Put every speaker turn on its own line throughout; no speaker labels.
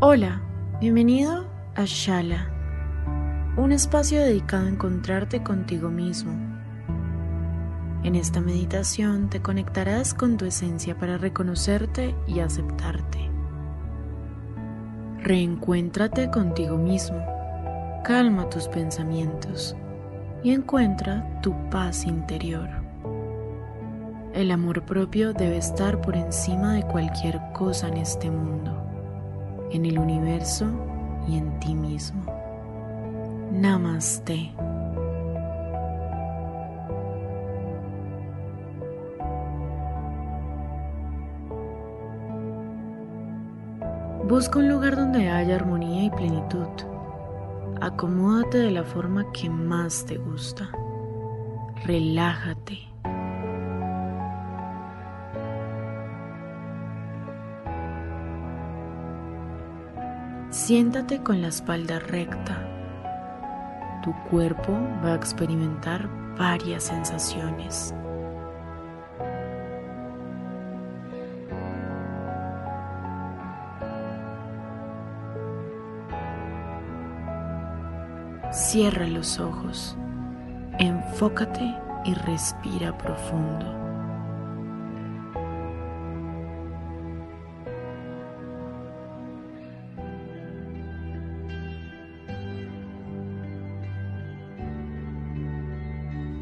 Hola, bienvenido a Shala, un espacio dedicado a encontrarte contigo mismo. En esta meditación te conectarás con tu esencia para reconocerte y aceptarte. Reencuéntrate contigo mismo, calma tus pensamientos y encuentra tu paz interior. El amor propio debe estar por encima de cualquier cosa en este mundo, en el universo y en ti mismo. Namaste. Busca un lugar donde haya armonía y plenitud. Acomódate de la forma que más te gusta. Relájate. Siéntate con la espalda recta. Tu cuerpo va a experimentar varias sensaciones. Cierra los ojos, enfócate y respira profundo.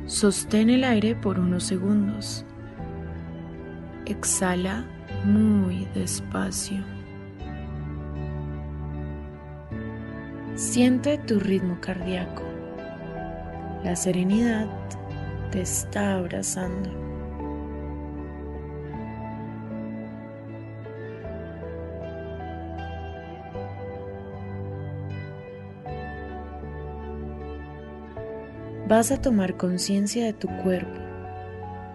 Sostén el aire por unos segundos. Exhala muy despacio. Siente tu ritmo cardíaco. La serenidad te está abrazando. Vas a tomar conciencia de tu cuerpo,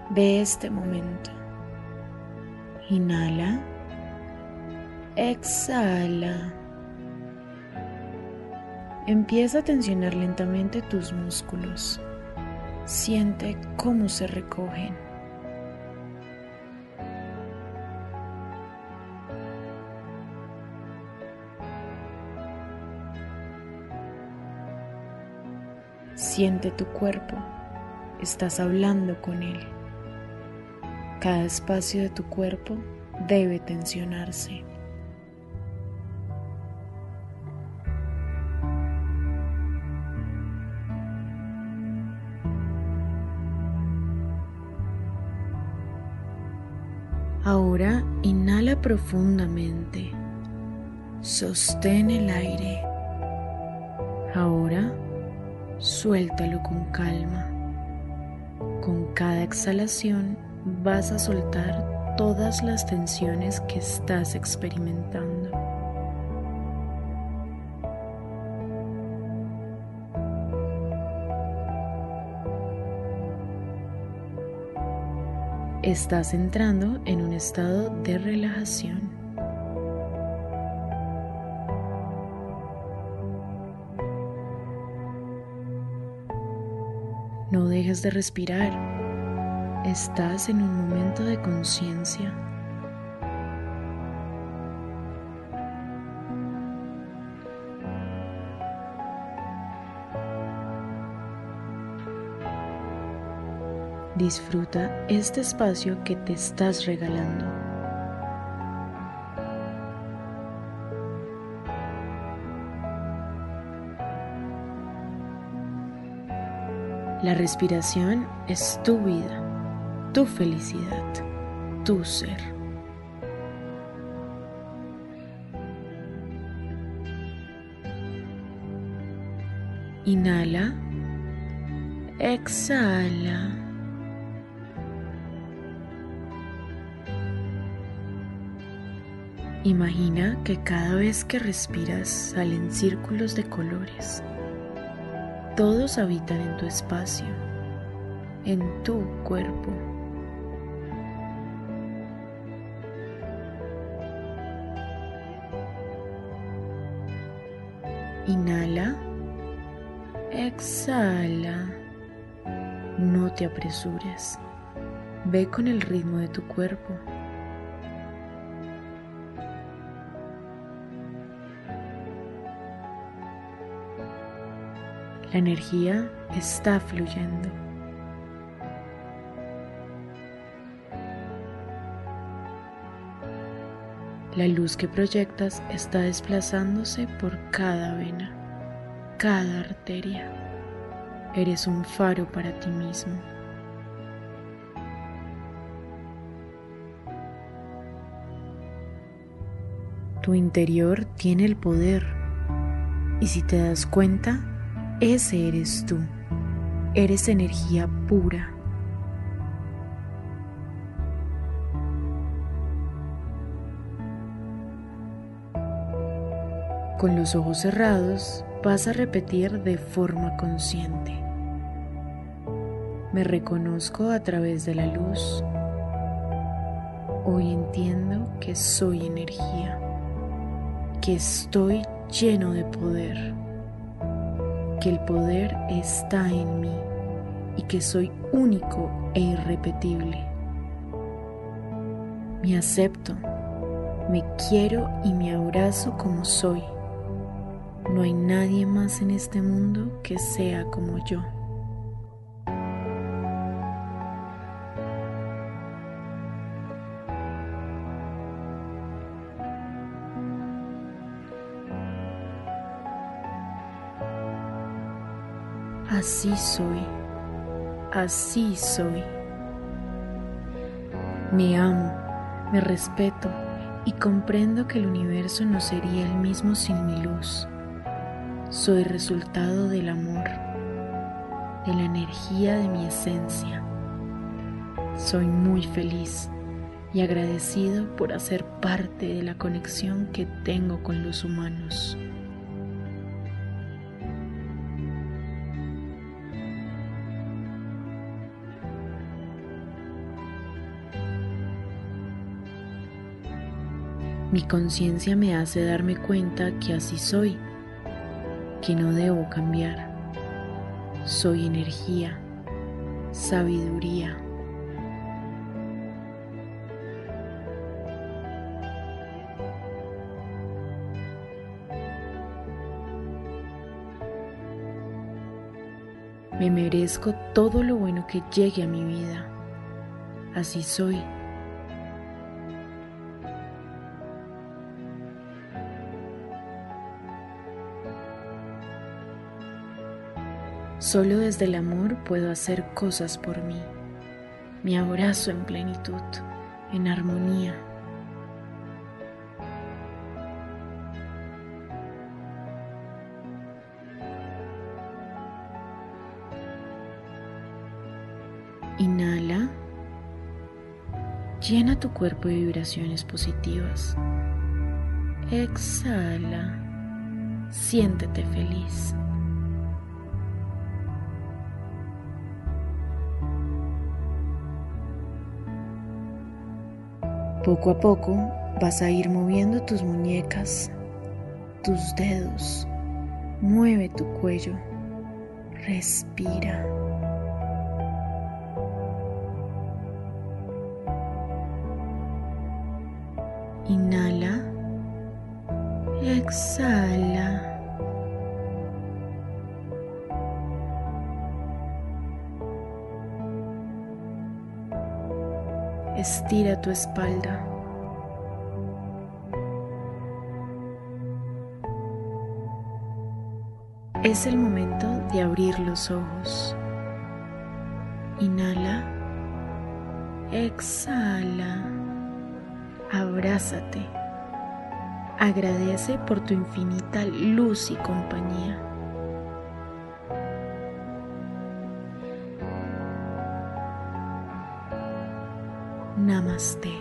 de este momento. Inhala. Exhala. Empieza a tensionar lentamente tus músculos. Siente cómo se recogen. Siente tu cuerpo. Estás hablando con él. Cada espacio de tu cuerpo debe tensionarse. Ahora inhala profundamente. Sostén el aire. Ahora suéltalo con calma. Con cada exhalación vas a soltar todas las tensiones que estás experimentando. Estás entrando en un estado de relajación. De respirar. Estás en un momento de conciencia. Disfruta este espacio que te estás regalando. La respiración es tu vida, tu felicidad, tu ser. Inhala. Exhala. Imagina que cada vez que respiras salen círculos de colores. Todos habitan en tu espacio, en tu cuerpo. Inhala, exhala, no te apresures, ve con el ritmo de tu cuerpo. La energía está fluyendo. La luz que proyectas está desplazándose por cada vena, cada arteria. Eres un faro para ti mismo. Tu interior tiene el poder y si te das cuenta, ese eres tú. Eres energía pura. Con los ojos cerrados vas a repetir de forma consciente. Me reconozco a través de la luz. Hoy entiendo que soy energía, que estoy lleno de poder que el poder está en mí y que soy único e irrepetible. Me acepto, me quiero y me abrazo como soy. No hay nadie más en este mundo que sea como yo. Así soy, así soy. Me amo, me respeto y comprendo que el universo no sería el mismo sin mi luz. Soy resultado del amor, de la energía de mi esencia. Soy muy feliz y agradecido por hacer parte de la conexión que tengo con los humanos. Mi conciencia me hace darme cuenta que así soy, que no debo cambiar. Soy energía, sabiduría. Me merezco todo lo bueno que llegue a mi vida. Así soy. Solo desde el amor puedo hacer cosas por mí. Me abrazo en plenitud, en armonía. Inhala. Llena tu cuerpo de vibraciones positivas. Exhala. Siéntete feliz. Poco a poco vas a ir moviendo tus muñecas, tus dedos. Mueve tu cuello. Respira. Inhala. Exhala. Estira tu espalda. Es el momento de abrir los ojos. Inhala. Exhala. Abrázate. Agradece por tu infinita luz y compañía. Namaste.